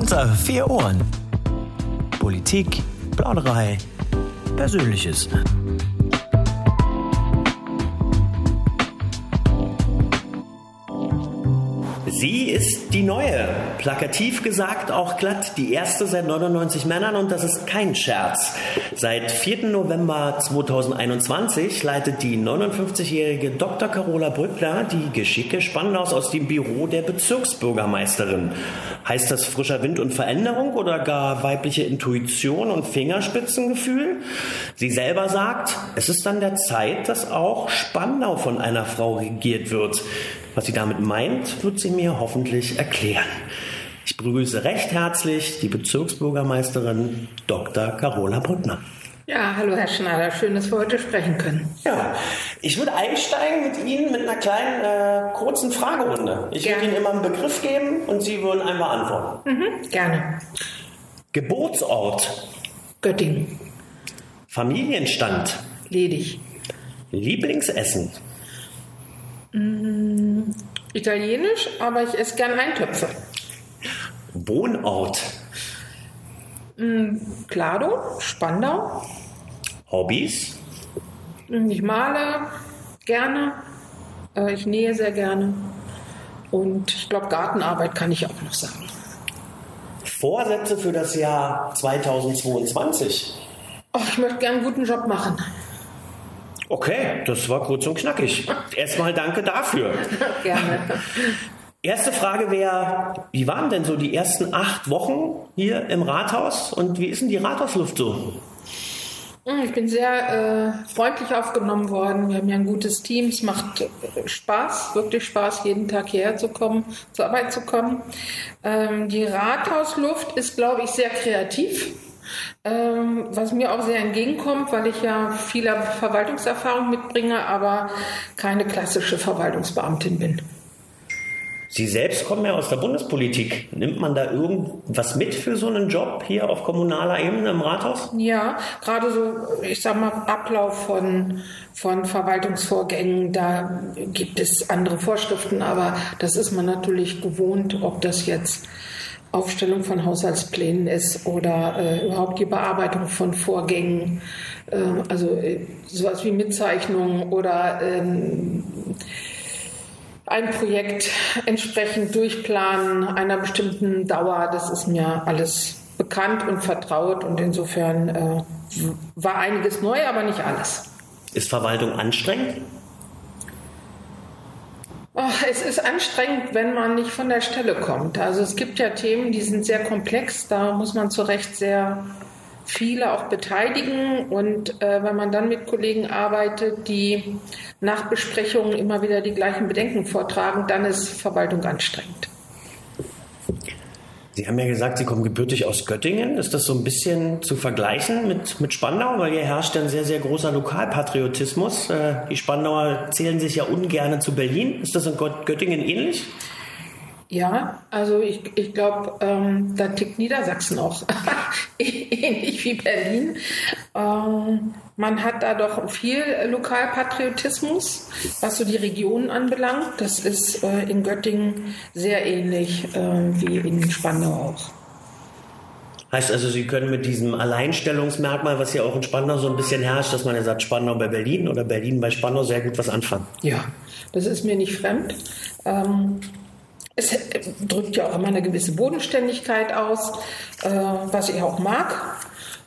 Unter vier Ohren. Politik, Plauderei, Persönliches. Sie ist die neue, plakativ gesagt auch glatt die erste seit 99 Männern und das ist kein Scherz. Seit 4. November 2021 leitet die 59-jährige Dr. Carola Brückler die Geschicke Spandaus aus dem Büro der Bezirksbürgermeisterin. Heißt das frischer Wind und Veränderung oder gar weibliche Intuition und Fingerspitzengefühl? Sie selber sagt, es ist an der Zeit, dass auch Spandau von einer Frau regiert wird. Was sie damit meint, wird sie mir hoffentlich erklären. Ich begrüße recht herzlich die Bezirksbürgermeisterin Dr. Carola Brückner. Ja, hallo Herr Schneider, schön, dass wir heute sprechen können. Ja, ich würde einsteigen mit Ihnen mit einer kleinen, äh, kurzen Fragerunde. Ich würde Ihnen immer einen Begriff geben und Sie würden einmal antworten. Mhm, gerne. Geburtsort. Göttingen. Familienstand. Ledig. Lieblingsessen. Mm, italienisch, aber ich esse gern Eintöpfe. Wohnort. Mm, Klado, Spandau. Hobbys. Ich male gerne. Äh, ich nähe sehr gerne. Und ich glaube, Gartenarbeit kann ich auch noch sagen. Vorsätze für das Jahr 2022. Oh, ich möchte gerne einen guten Job machen. Okay, das war kurz und knackig. Erstmal danke dafür. Gerne. Erste Frage wäre, wie waren denn so die ersten acht Wochen hier im Rathaus und wie ist denn die Rathausluft so? Hm, ich bin sehr äh, freundlich aufgenommen worden. Wir haben ja ein gutes Team. Es macht äh, Spaß, wirklich Spaß, jeden Tag hierher zu kommen, zur Arbeit zu kommen. Ähm, die Rathausluft ist, glaube ich, sehr kreativ. Ähm, was mir auch sehr entgegenkommt, weil ich ja viel Verwaltungserfahrung mitbringe, aber keine klassische Verwaltungsbeamtin bin. Sie selbst kommen ja aus der Bundespolitik. Nimmt man da irgendwas mit für so einen Job hier auf kommunaler Ebene im Rathaus? Ja, gerade so, ich sag mal, Ablauf von, von Verwaltungsvorgängen, da gibt es andere Vorschriften, aber das ist man natürlich gewohnt, ob das jetzt Aufstellung von Haushaltsplänen ist oder äh, überhaupt die Bearbeitung von Vorgängen, äh, also äh, sowas wie Mitzeichnungen oder ähm, ein Projekt entsprechend durchplanen einer bestimmten Dauer, das ist mir alles bekannt und vertraut und insofern äh, war einiges neu, aber nicht alles. Ist Verwaltung anstrengend? Oh, es ist anstrengend, wenn man nicht von der Stelle kommt. Also es gibt ja Themen, die sind sehr komplex, da muss man zu Recht sehr viele auch beteiligen. Und äh, wenn man dann mit Kollegen arbeitet, die nach Besprechungen immer wieder die gleichen Bedenken vortragen, dann ist Verwaltung anstrengend. Sie haben ja gesagt, Sie kommen gebürtig aus Göttingen. Ist das so ein bisschen zu vergleichen mit, mit Spandau? Weil hier herrscht ein sehr, sehr großer Lokalpatriotismus. Äh, die Spandauer zählen sich ja ungern zu Berlin. Ist das in Göttingen ähnlich? Ja, also ich, ich glaube, ähm, da tickt Niedersachsen auch ähnlich wie Berlin. Ähm, man hat da doch viel Lokalpatriotismus, was so die Regionen anbelangt. Das ist äh, in Göttingen sehr ähnlich äh, wie in Spandau auch. Heißt also, Sie können mit diesem Alleinstellungsmerkmal, was ja auch in Spandau so ein bisschen herrscht, dass man ja sagt, Spandau bei Berlin oder Berlin bei Spandau, sehr gut was anfangen. Ja, das ist mir nicht fremd. Ähm, es drückt ja auch immer eine gewisse Bodenständigkeit aus, äh, was ich auch mag,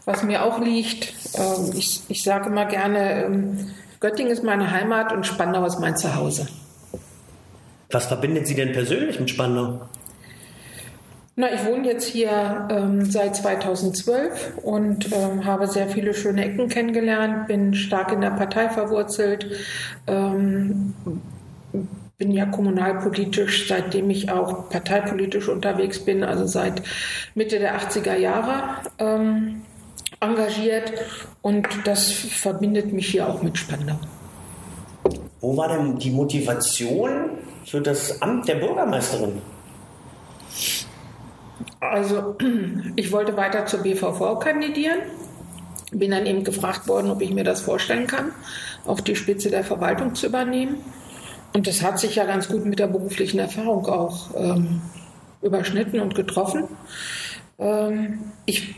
was mir auch liegt. Äh, ich, ich sage immer gerne, ähm, Göttingen ist meine Heimat und Spandau ist mein Zuhause. Was verbindet Sie denn persönlich mit Spandau? Na, ich wohne jetzt hier ähm, seit 2012 und ähm, habe sehr viele schöne Ecken kennengelernt, bin stark in der Partei verwurzelt, ähm, bin ja kommunalpolitisch, seitdem ich auch parteipolitisch unterwegs bin, also seit Mitte der 80er Jahre ähm, engagiert und das verbindet mich hier auch mit Spandau. Wo war denn die Motivation für das Amt der Bürgermeisterin? Also ich wollte weiter zur BVV kandidieren, bin dann eben gefragt worden, ob ich mir das vorstellen kann, auf die Spitze der Verwaltung zu übernehmen. Und das hat sich ja ganz gut mit der beruflichen Erfahrung auch ähm, überschnitten und getroffen. Ähm, ich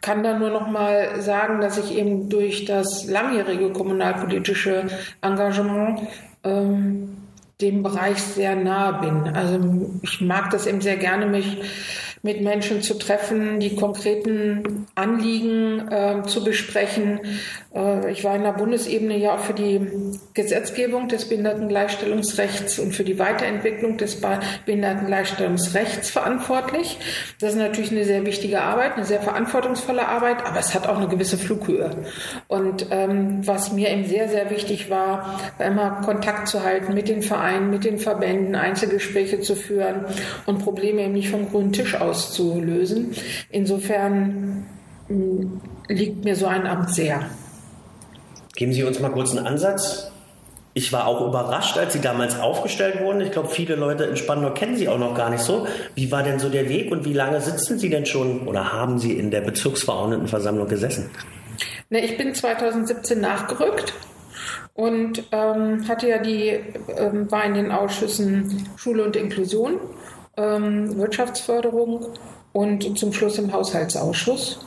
kann da nur noch mal sagen, dass ich eben durch das langjährige kommunalpolitische Engagement ähm, dem Bereich sehr nahe bin. Also ich mag das eben sehr gerne, mich mit Menschen zu treffen, die konkreten Anliegen äh, zu besprechen. Äh, ich war in der Bundesebene ja auch für die Gesetzgebung des Behindertengleichstellungsrechts und für die Weiterentwicklung des Behindertengleichstellungsrechts verantwortlich. Das ist natürlich eine sehr wichtige Arbeit, eine sehr verantwortungsvolle Arbeit, aber es hat auch eine gewisse Flughöhe. Und ähm, was mir eben sehr, sehr wichtig war, war immer Kontakt zu halten mit den Vereinen, mit den Verbänden, Einzelgespräche zu führen und Probleme eben nicht vom grünen Tisch aus auszulösen. Insofern hm, liegt mir so ein Amt sehr. Geben Sie uns mal kurz einen Ansatz. Ich war auch überrascht, als Sie damals aufgestellt wurden. Ich glaube, viele Leute in Spandau kennen Sie auch noch gar nicht so. Wie war denn so der Weg und wie lange sitzen Sie denn schon oder haben Sie in der Bezirksverordnetenversammlung gesessen? Ne, ich bin 2017 nachgerückt und ähm, hatte ja die, ähm, war in den Ausschüssen Schule und Inklusion ähm, Wirtschaftsförderung und zum Schluss im Haushaltsausschuss.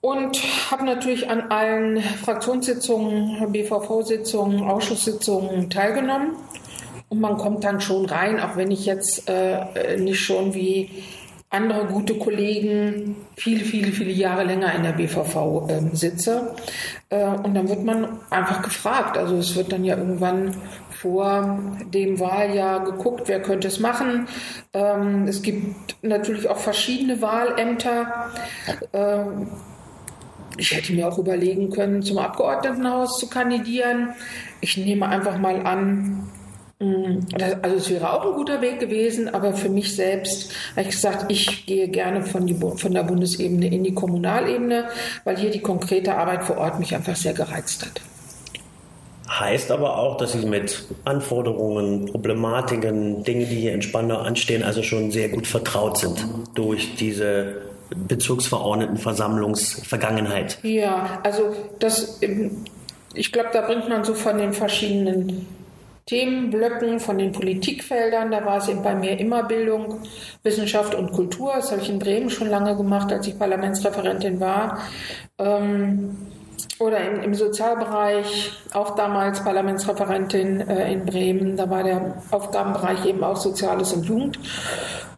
Und habe natürlich an allen Fraktionssitzungen, BVV-Sitzungen, Ausschusssitzungen teilgenommen. Und man kommt dann schon rein, auch wenn ich jetzt äh, nicht schon wie andere gute Kollegen viele, viele, viele Jahre länger in der BVV äh, sitze. Äh, und dann wird man einfach gefragt. Also es wird dann ja irgendwann vor dem Wahljahr geguckt, wer könnte es machen. Ähm, es gibt natürlich auch verschiedene Wahlämter. Ähm, ich hätte mir auch überlegen können, zum Abgeordnetenhaus zu kandidieren. Ich nehme einfach mal an, also es wäre auch ein guter Weg gewesen, aber für mich selbst habe ich gesagt, ich gehe gerne von, die, von der Bundesebene in die Kommunalebene, weil hier die konkrete Arbeit vor Ort mich einfach sehr gereizt hat. Heißt aber auch, dass Sie mit Anforderungen, Problematiken, Dinge, die hier in Spandau anstehen, also schon sehr gut vertraut sind durch diese Bezirksverordnetenversammlungsvergangenheit. Ja, also das, ich glaube, da bringt man so von den verschiedenen Themenblöcken, von den Politikfeldern, da war es eben bei mir immer Bildung, Wissenschaft und Kultur. Das habe ich in Bremen schon lange gemacht, als ich Parlamentsreferentin war. Ähm, oder im, im, Sozialbereich, auch damals Parlamentsreferentin äh, in Bremen, da war der Aufgabenbereich eben auch Soziales und Jugend.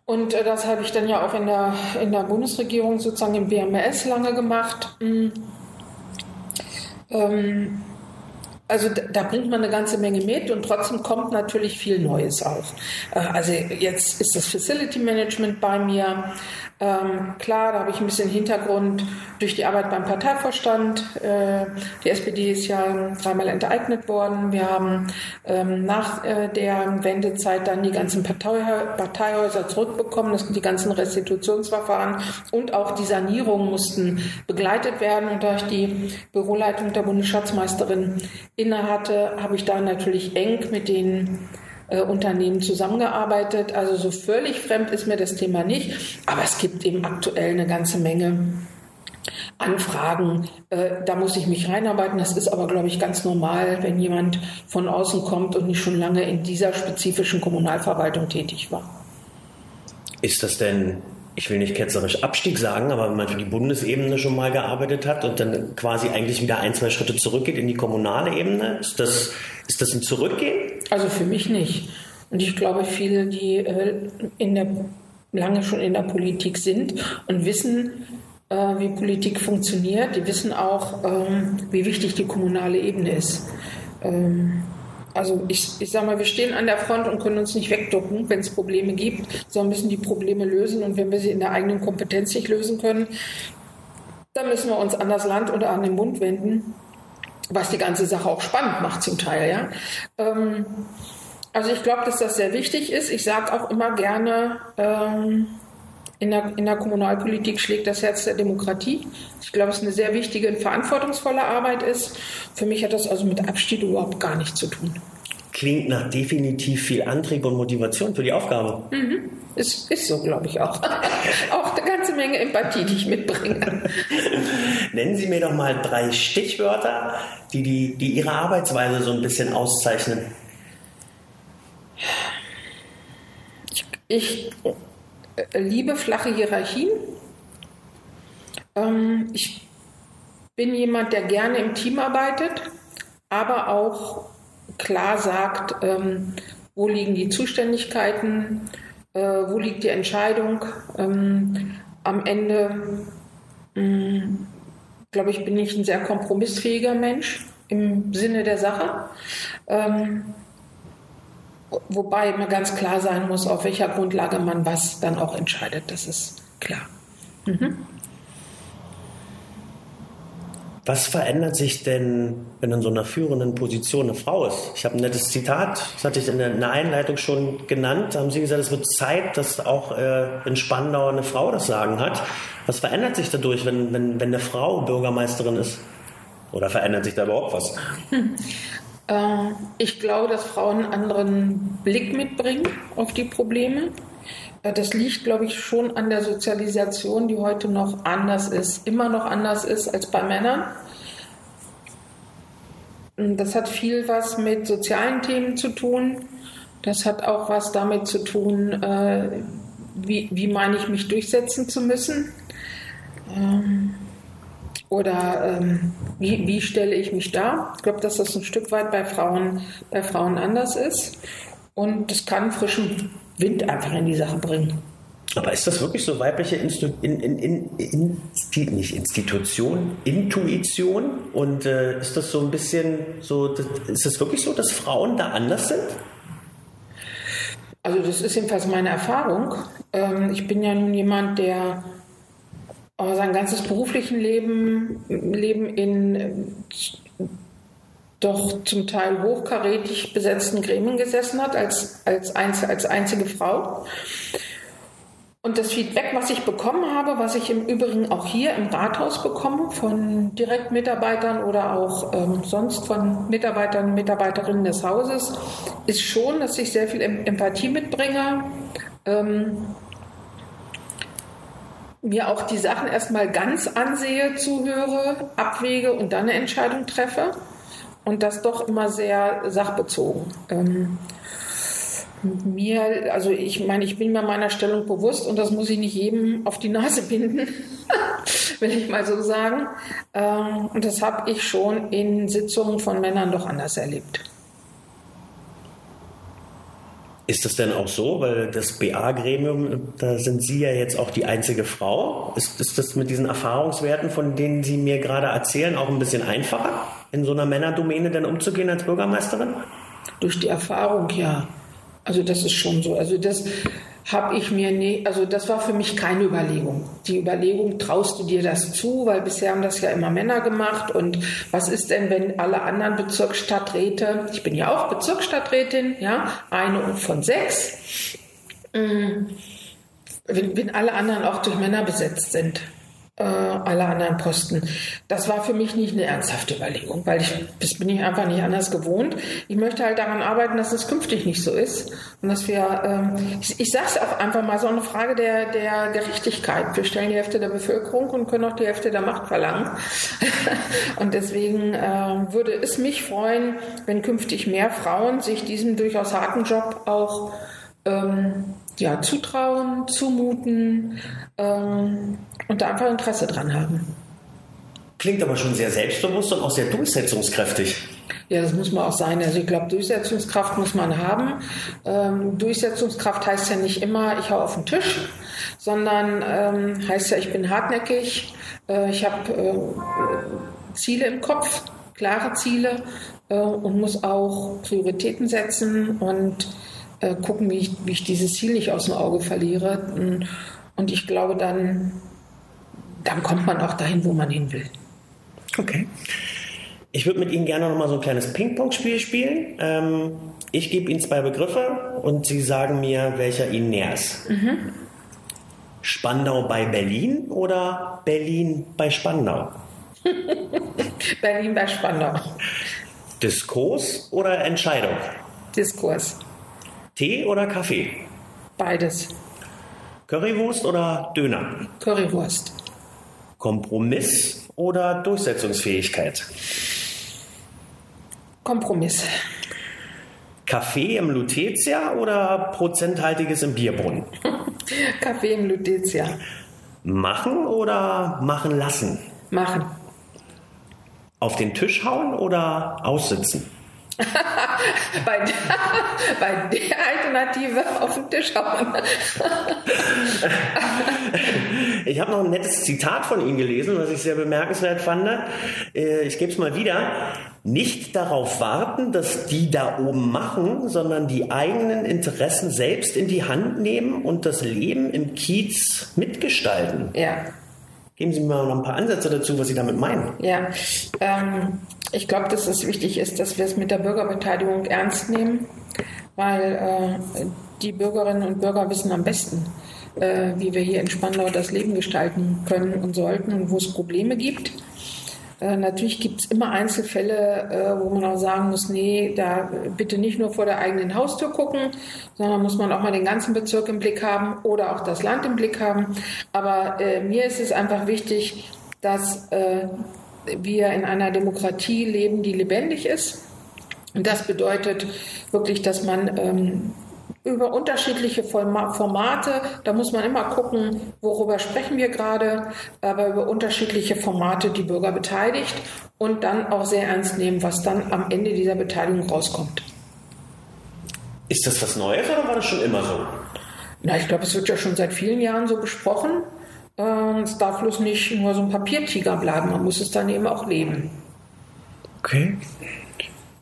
Und äh, das habe ich dann ja auch in der, in der Bundesregierung sozusagen im BMS lange gemacht. Mhm. Ähm, also da bringt man eine ganze Menge mit und trotzdem kommt natürlich viel Neues auf. Äh, also jetzt ist das Facility Management bei mir. Ähm, klar, da habe ich ein bisschen Hintergrund durch die Arbeit beim Parteivorstand. Äh, die SPD ist ja dreimal enteignet worden. Wir haben ähm, nach äh, der Wendezeit dann die ganzen Partei Parteihäuser zurückbekommen. Das sind die ganzen Restitutionsverfahren und auch die Sanierungen mussten begleitet werden. Und da ich die Büroleitung der Bundesschatzmeisterin innehatte, habe ich da natürlich eng mit den äh, Unternehmen zusammengearbeitet. Also so völlig fremd ist mir das Thema nicht. Aber es gibt eben aktuell eine ganze Menge Anfragen. Äh, da muss ich mich reinarbeiten. Das ist aber, glaube ich, ganz normal, wenn jemand von außen kommt und nicht schon lange in dieser spezifischen Kommunalverwaltung tätig war. Ist das denn ich will nicht ketzerisch Abstieg sagen, aber wenn man für die Bundesebene schon mal gearbeitet hat und dann quasi eigentlich wieder ein, zwei Schritte zurückgeht in die kommunale Ebene, ist das, ist das ein Zurückgehen? Also für mich nicht. Und ich glaube, viele, die äh, in der, lange schon in der Politik sind und wissen, äh, wie Politik funktioniert, die wissen auch, ähm, wie wichtig die kommunale Ebene ist. Also ich, ich sage mal, wir stehen an der Front und können uns nicht wegducken, wenn es Probleme gibt, sondern müssen die Probleme lösen. Und wenn wir sie in der eigenen Kompetenz nicht lösen können, dann müssen wir uns an das Land oder an den Bund wenden, was die ganze Sache auch spannend macht zum Teil. Ja? Ähm, also ich glaube, dass das sehr wichtig ist. Ich sage auch immer gerne, ähm, in der, in der Kommunalpolitik schlägt das Herz der Demokratie. Ich glaube, es ist eine sehr wichtige und verantwortungsvolle Arbeit ist. Für mich hat das also mit Abstieg überhaupt gar nichts zu tun. Klingt nach definitiv viel Antrieb und Motivation für die Aufgabe. Mhm. Ist, ist so, glaube ich auch. auch eine ganze Menge Empathie, die ich mitbringe. Nennen Sie mir doch mal drei Stichwörter, die, die, die Ihre Arbeitsweise so ein bisschen auszeichnen Ich liebe flache Hierarchien. Ähm, ich bin jemand, der gerne im Team arbeitet, aber auch klar sagt, ähm, wo liegen die Zuständigkeiten, äh, wo liegt die Entscheidung. Ähm, am Ende, mm, glaube ich, bin ich ein sehr kompromissfähiger Mensch im Sinne der Sache. Ähm, wobei immer ganz klar sein muss, auf welcher Grundlage man was dann auch entscheidet. Das ist klar. Mhm. Was verändert sich denn, wenn in so einer führenden Position eine Frau ist? Ich habe ein nettes Zitat, das hatte ich in der Einleitung schon genannt. Da haben Sie gesagt, es wird Zeit, dass auch äh, in Spandau eine Frau das Sagen hat. Was verändert sich dadurch, wenn, wenn, wenn eine Frau Bürgermeisterin ist? Oder verändert sich da überhaupt was? Äh, ich glaube, dass Frauen einen anderen Blick mitbringen auf die Probleme. Äh, das liegt, glaube ich, schon an der Sozialisation, die heute noch anders ist, immer noch anders ist als bei Männern. Das hat viel was mit sozialen Themen zu tun. Das hat auch was damit zu tun, äh, wie, wie meine ich mich durchsetzen zu müssen. Ähm, oder ähm, wie, wie stelle ich mich dar? Ich glaube, dass das ein Stück weit bei Frauen, bei Frauen anders ist. Und das kann frischen Wind einfach in die Sache bringen. Aber ist das wirklich so weibliche Instu in, in, in, in, nicht Institution, Intuition? Und äh, ist das so ein bisschen so, das, ist es wirklich so, dass Frauen da anders sind? Also das ist jedenfalls meine Erfahrung. Ähm, ich bin ja nun jemand, der sein ganzes beruflichen Leben, Leben in doch zum Teil hochkarätig besetzten Gremien gesessen hat, als, als, einz, als einzige Frau. Und das Feedback, was ich bekommen habe, was ich im Übrigen auch hier im Rathaus bekomme, von Direktmitarbeitern oder auch ähm, sonst von Mitarbeitern Mitarbeiterinnen des Hauses, ist schon, dass ich sehr viel Empathie mitbringe. Ähm, mir auch die Sachen erstmal ganz ansehe, zuhöre, abwäge und dann eine Entscheidung treffe und das doch immer sehr sachbezogen. Ähm, mir, also ich meine, ich bin mir meiner Stellung bewusst und das muss ich nicht jedem auf die Nase binden, will ich mal so sagen. Ähm, und das habe ich schon in Sitzungen von Männern doch anders erlebt. Ist das denn auch so? Weil das BA-Gremium, da sind Sie ja jetzt auch die einzige Frau. Ist, ist das mit diesen Erfahrungswerten, von denen Sie mir gerade erzählen, auch ein bisschen einfacher, in so einer Männerdomäne denn umzugehen als Bürgermeisterin? Durch die Erfahrung, ja. Also das ist schon so. Also das habe ich mir nie, also das war für mich keine Überlegung. Die Überlegung, traust du dir das zu, weil bisher haben das ja immer Männer gemacht. Und was ist denn, wenn alle anderen Bezirksstadträte, ich bin ja auch Bezirksstadträtin, ja, eine von sechs, mm, wenn, wenn alle anderen auch durch Männer besetzt sind äh, alle anderen Posten. Das war für mich nicht eine ernsthafte Überlegung, weil ich, das bin ich einfach nicht anders gewohnt. Ich möchte halt daran arbeiten, dass es künftig nicht so ist und dass wir, ähm, ich, ich sage es auch einfach mal, so eine Frage der, der Gerechtigkeit. Wir stellen die Hälfte der Bevölkerung und können auch die Hälfte der Macht verlangen. und deswegen äh, würde es mich freuen, wenn künftig mehr Frauen sich diesem durchaus harten Job auch ähm, ja, zutrauen, zumuten ähm, und da einfach Interesse dran haben. Klingt aber schon sehr selbstbewusst und auch sehr durchsetzungskräftig. Ja, das muss man auch sein. Also ich glaube, Durchsetzungskraft muss man haben. Ähm, Durchsetzungskraft heißt ja nicht immer, ich hau auf den Tisch, sondern ähm, heißt ja, ich bin hartnäckig, äh, ich habe äh, Ziele im Kopf, klare Ziele äh, und muss auch Prioritäten setzen und äh, gucken, wie ich, wie ich dieses Ziel nicht aus dem Auge verliere. Und ich glaube, dann, dann kommt man auch dahin, wo man hin will. Okay. Ich würde mit Ihnen gerne noch mal so ein kleines Ping-Pong-Spiel spielen. Ähm, ich gebe Ihnen zwei Begriffe und Sie sagen mir, welcher Ihnen näher ist. Mhm. Spandau bei Berlin oder Berlin bei Spandau? Berlin bei Spandau. Diskurs oder Entscheidung? Diskurs. Tee oder Kaffee? Beides. Currywurst oder Döner? Currywurst. Kompromiss oder Durchsetzungsfähigkeit? Kompromiss. Kaffee im Lutetia oder prozenthaltiges im Bierbrunnen? Kaffee im Lutetia. Machen oder machen lassen? Machen. Auf den Tisch hauen oder aussitzen? bei, der, bei der Alternative auf den Tisch hauen. ich habe noch ein nettes Zitat von ihm gelesen, was ich sehr bemerkenswert fand. Äh, ich gebe es mal wieder. Nicht darauf warten, dass die da oben machen, sondern die eigenen Interessen selbst in die Hand nehmen und das Leben im Kiez mitgestalten. Ja. Geben Sie mir noch ein paar Ansätze dazu, was Sie damit meinen. Ja, ähm, ich glaube, dass es wichtig ist, dass wir es mit der Bürgerbeteiligung ernst nehmen, weil äh, die Bürgerinnen und Bürger wissen am besten, äh, wie wir hier in Spandau das Leben gestalten können und sollten und wo es Probleme gibt. Äh, natürlich gibt es immer Einzelfälle, äh, wo man auch sagen muss, nee, da bitte nicht nur vor der eigenen Haustür gucken, sondern muss man auch mal den ganzen Bezirk im Blick haben oder auch das Land im Blick haben. Aber äh, mir ist es einfach wichtig, dass äh, wir in einer Demokratie leben, die lebendig ist. Und das bedeutet wirklich, dass man ähm, über unterschiedliche Formate, da muss man immer gucken, worüber sprechen wir gerade, aber über unterschiedliche Formate die Bürger beteiligt und dann auch sehr ernst nehmen, was dann am Ende dieser Beteiligung rauskommt. Ist das was Neues oder war das schon immer so? Na, ich glaube, es wird ja schon seit vielen Jahren so besprochen. Ähm, es darf bloß nicht nur so ein Papiertiger bleiben, man muss es dann eben auch leben. Okay.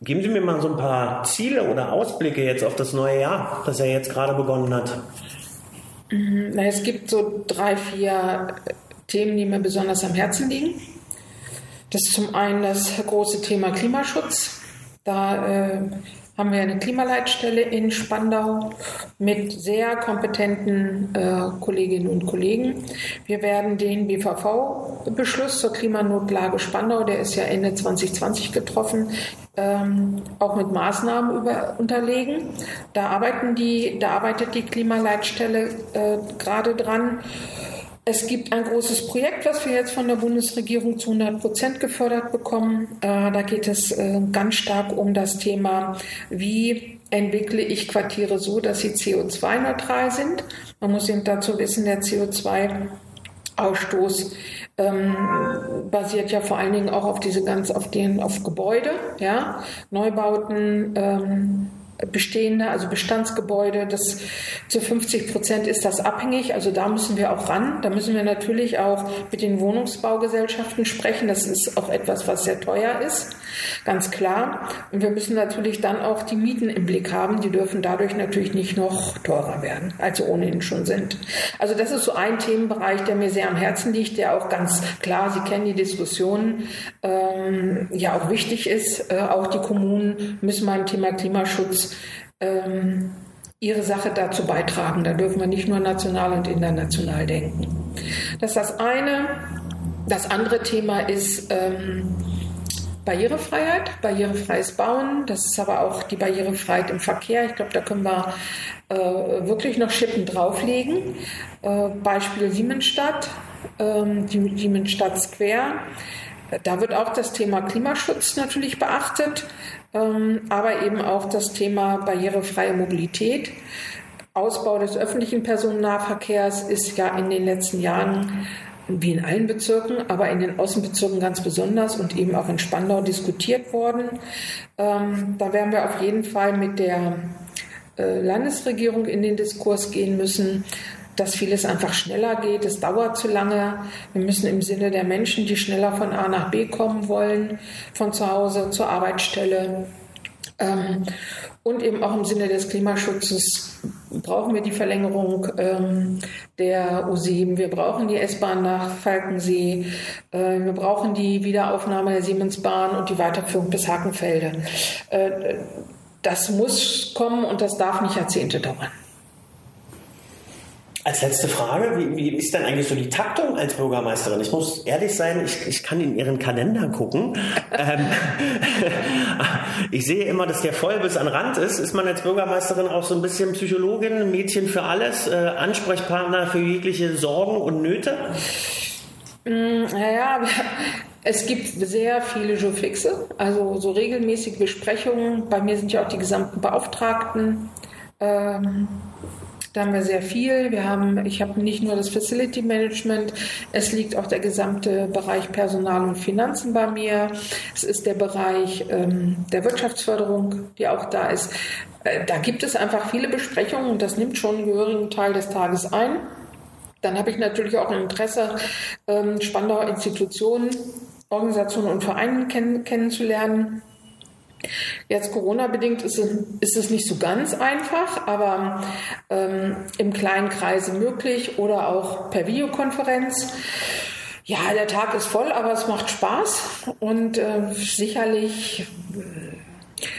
Geben Sie mir mal so ein paar Ziele oder Ausblicke jetzt auf das neue Jahr, das er jetzt gerade begonnen hat. Mhm, es gibt so drei, vier Themen, die mir besonders am Herzen liegen. Das ist zum einen das große Thema Klimaschutz. Da äh, haben wir eine Klimaleitstelle in Spandau mit sehr kompetenten äh, Kolleginnen und Kollegen. Wir werden den BVV-Beschluss zur Klimanotlage Spandau, der ist ja Ende 2020 getroffen, ähm, auch mit Maßnahmen über, unterlegen. Da, arbeiten die, da arbeitet die Klimaleitstelle äh, gerade dran. Es gibt ein großes Projekt, was wir jetzt von der Bundesregierung zu 100 Prozent gefördert bekommen. Äh, da geht es äh, ganz stark um das Thema, wie entwickle ich Quartiere so, dass sie CO2-neutral sind. Man muss eben dazu wissen, der CO2-Ausstoß ähm, basiert ja vor allen Dingen auch auf diese ganz auf den auf Gebäude, ja, Neubauten. Ähm, bestehende, also Bestandsgebäude, das zu 50 Prozent ist das abhängig. Also da müssen wir auch ran. Da müssen wir natürlich auch mit den Wohnungsbaugesellschaften sprechen. Das ist auch etwas, was sehr teuer ist, ganz klar. Und wir müssen natürlich dann auch die Mieten im Blick haben. Die dürfen dadurch natürlich nicht noch teurer werden, als sie ohnehin schon sind. Also das ist so ein Themenbereich, der mir sehr am Herzen liegt, der auch ganz klar, Sie kennen die Diskussionen, ähm, ja auch wichtig ist. Äh, auch die Kommunen müssen beim Thema Klimaschutz ähm, ihre Sache dazu beitragen. Da dürfen wir nicht nur national und international denken. Das ist das eine. Das andere Thema ist ähm, Barrierefreiheit, barrierefreies Bauen. Das ist aber auch die Barrierefreiheit im Verkehr. Ich glaube, da können wir äh, wirklich noch Schippen drauflegen. Äh, Beispiel Siemensstadt, ähm, Siemensstadt Square. Da wird auch das Thema Klimaschutz natürlich beachtet, aber eben auch das Thema barrierefreie Mobilität. Ausbau des öffentlichen Personennahverkehrs ist ja in den letzten Jahren wie in allen Bezirken, aber in den Außenbezirken ganz besonders und eben auch in Spandau diskutiert worden. Ähm, da werden wir auf jeden Fall mit der äh, Landesregierung in den Diskurs gehen müssen, dass vieles einfach schneller geht. Es dauert zu lange. Wir müssen im Sinne der Menschen, die schneller von A nach B kommen wollen, von zu Hause zur Arbeitsstelle. Ähm, und eben auch im Sinne des Klimaschutzes brauchen wir die Verlängerung ähm, der U7. Wir brauchen die S-Bahn nach Falkensee. Äh, wir brauchen die Wiederaufnahme der Siemensbahn und die Weiterführung bis Hakenfelde. Äh, das muss kommen und das darf nicht Jahrzehnte dauern. Als letzte Frage, wie, wie, ist denn eigentlich so die Taktung als Bürgermeisterin? Ich muss ehrlich sein, ich, ich kann in Ihren Kalender gucken. ähm, ich sehe immer, dass der voll bis an Rand ist. Ist man als Bürgermeisterin auch so ein bisschen Psychologin, Mädchen für alles, äh, Ansprechpartner für jegliche Sorgen und Nöte? Mm, naja, Es gibt sehr viele Jourfixe, also so regelmäßige Besprechungen. Bei mir sind ja auch die gesamten Beauftragten. Ähm, da haben wir sehr viel. Wir haben, ich habe nicht nur das Facility Management, es liegt auch der gesamte Bereich Personal und Finanzen bei mir. Es ist der Bereich ähm, der Wirtschaftsförderung, die auch da ist. Äh, da gibt es einfach viele Besprechungen und das nimmt schon einen gehörigen Teil des Tages ein. Dann habe ich natürlich auch ein Interesse, ähm, Spandauer Institutionen, Organisationen und Vereine kenn kennenzulernen. Jetzt Corona-bedingt ist es, ist es nicht so ganz einfach, aber ähm, im kleinen Kreise möglich oder auch per Videokonferenz. Ja, der Tag ist voll, aber es macht Spaß und äh, sicherlich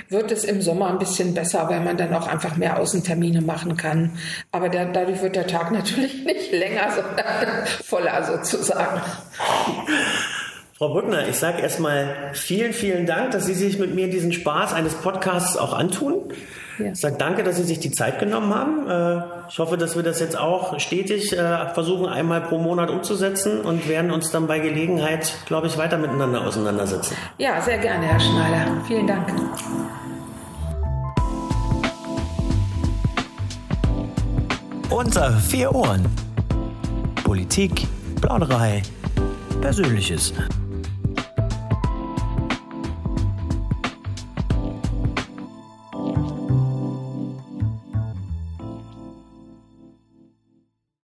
wird es im Sommer ein bisschen besser, weil man dann auch einfach mehr Außentermine machen kann. Aber der, dadurch wird der Tag natürlich nicht länger, sondern voller sozusagen. Frau Brückner, ich sage erstmal vielen, vielen Dank, dass Sie sich mit mir diesen Spaß eines Podcasts auch antun. Ja. Ich sage danke, dass Sie sich die Zeit genommen haben. Äh, ich hoffe, dass wir das jetzt auch stetig äh, versuchen, einmal pro Monat umzusetzen und werden uns dann bei Gelegenheit, glaube ich, weiter miteinander auseinandersetzen. Ja, sehr gerne, Herr Schneider. Vielen Dank. Unter vier Ohren. Politik, Plauderei, Persönliches.